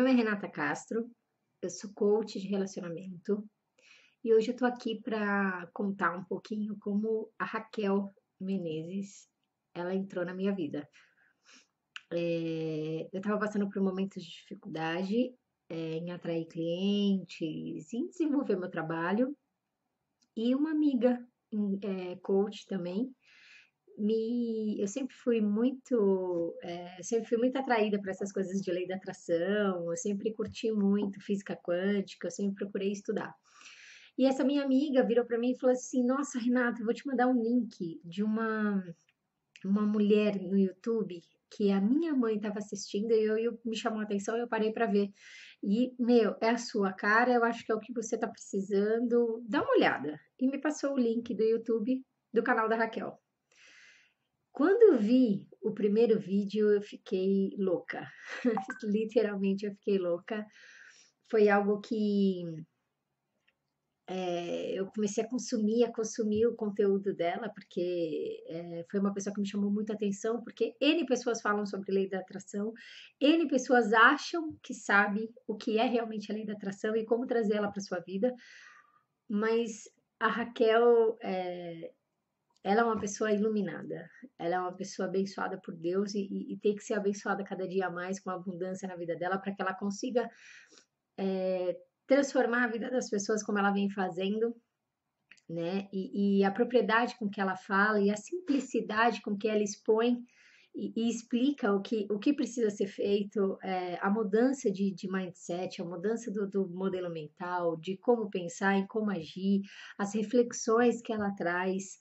Meu nome é Renata Castro, eu sou coach de relacionamento e hoje eu tô aqui para contar um pouquinho como a Raquel Menezes ela entrou na minha vida. É, eu estava passando por momentos de dificuldade é, em atrair clientes, em desenvolver meu trabalho e uma amiga é, coach também me, eu sempre fui muito, é, sempre fui muito atraída para essas coisas de lei da atração, eu sempre curti muito física quântica, eu sempre procurei estudar. E essa minha amiga virou para mim e falou assim: Nossa, Renata, eu vou te mandar um link de uma, uma mulher no YouTube que a minha mãe estava assistindo e eu, eu, me chamou a atenção eu parei para ver. E, meu, é a sua cara, eu acho que é o que você está precisando. Dá uma olhada. E me passou o link do YouTube do canal da Raquel. Quando eu vi o primeiro vídeo, eu fiquei louca. Literalmente, eu fiquei louca. Foi algo que é, eu comecei a consumir, a consumir o conteúdo dela, porque é, foi uma pessoa que me chamou muita atenção, porque N pessoas falam sobre lei da atração, N pessoas acham que sabe o que é realmente a lei da atração e como trazer ela para sua vida, mas a Raquel, é, ela é uma pessoa iluminada, ela é uma pessoa abençoada por Deus e, e tem que ser abençoada cada dia mais com abundância na vida dela para que ela consiga é, transformar a vida das pessoas como ela vem fazendo, né? E, e, a propriedade com que ela fala e a simplicidade com que ela expõe e, e explica o que, o que precisa ser feito, é, a mudança de, de mindset, a mudança do, do modelo mental, de como pensar e como agir, as reflexões que ela traz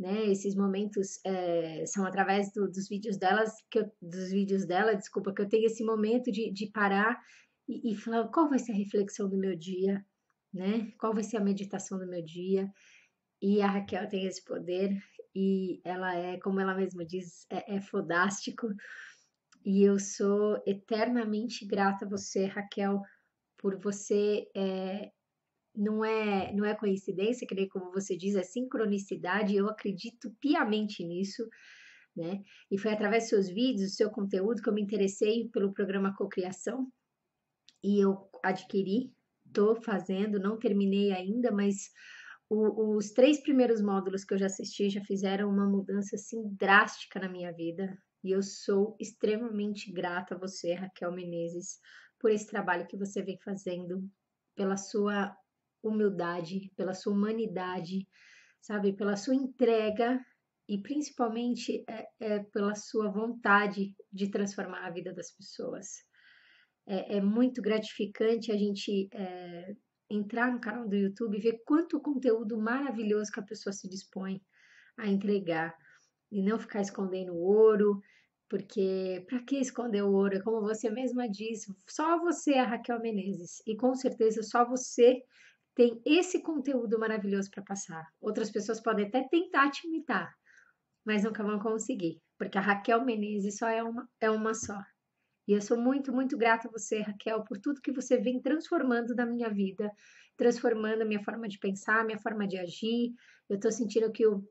né? Esses momentos é, são através do, dos vídeos delas, que eu, dos vídeos dela, desculpa, que eu tenho esse momento de, de parar e, e falar qual vai ser a reflexão do meu dia, né? Qual vai ser a meditação do meu dia? E a Raquel tem esse poder e ela é, como ela mesma diz, é, é fodástico. E eu sou eternamente grata a você, Raquel, por você é, não é, não é coincidência, que nem como você diz, é sincronicidade, eu acredito piamente nisso, né? E foi através dos seus vídeos, do seu conteúdo, que eu me interessei pelo programa Cocriação e eu adquiri, estou fazendo, não terminei ainda, mas o, os três primeiros módulos que eu já assisti já fizeram uma mudança assim drástica na minha vida. E eu sou extremamente grata a você, Raquel Menezes, por esse trabalho que você vem fazendo, pela sua humildade, pela sua humanidade, sabe, pela sua entrega e principalmente é, é pela sua vontade de transformar a vida das pessoas. É, é muito gratificante a gente é, entrar no canal do YouTube e ver quanto conteúdo maravilhoso que a pessoa se dispõe a entregar e não ficar escondendo ouro, porque para que esconder o ouro? Como você mesma disse, só você é a Raquel Menezes e com certeza só você tem esse conteúdo maravilhoso para passar. Outras pessoas podem até tentar te imitar, mas nunca vão conseguir, porque a Raquel Menezes só é uma, é uma só. E eu sou muito, muito grata a você, Raquel, por tudo que você vem transformando na minha vida, transformando a minha forma de pensar, a minha forma de agir. Eu estou sentindo que eu,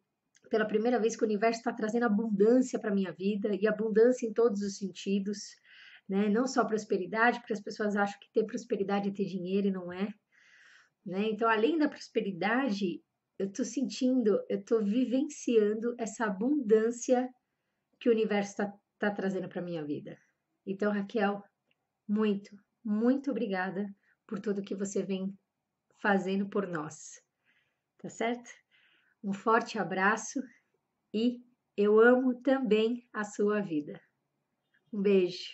pela primeira vez que o universo está trazendo abundância para minha vida e abundância em todos os sentidos, né? Não só prosperidade, porque as pessoas acham que ter prosperidade é ter dinheiro e não é. Né? Então, além da prosperidade, eu estou sentindo, eu estou vivenciando essa abundância que o universo está tá trazendo para minha vida. Então, Raquel, muito, muito obrigada por tudo que você vem fazendo por nós. Tá certo? Um forte abraço e eu amo também a sua vida. Um beijo.